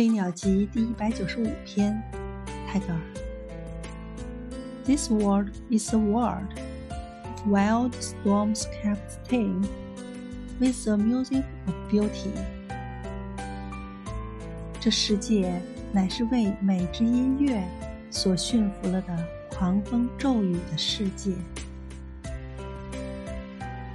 飞鸟集》第一百九十五篇，泰戈尔。This world is a world. Wild storms kept tame with the music of beauty. 这世界乃是为美之音乐所驯服了的狂风骤雨的世界。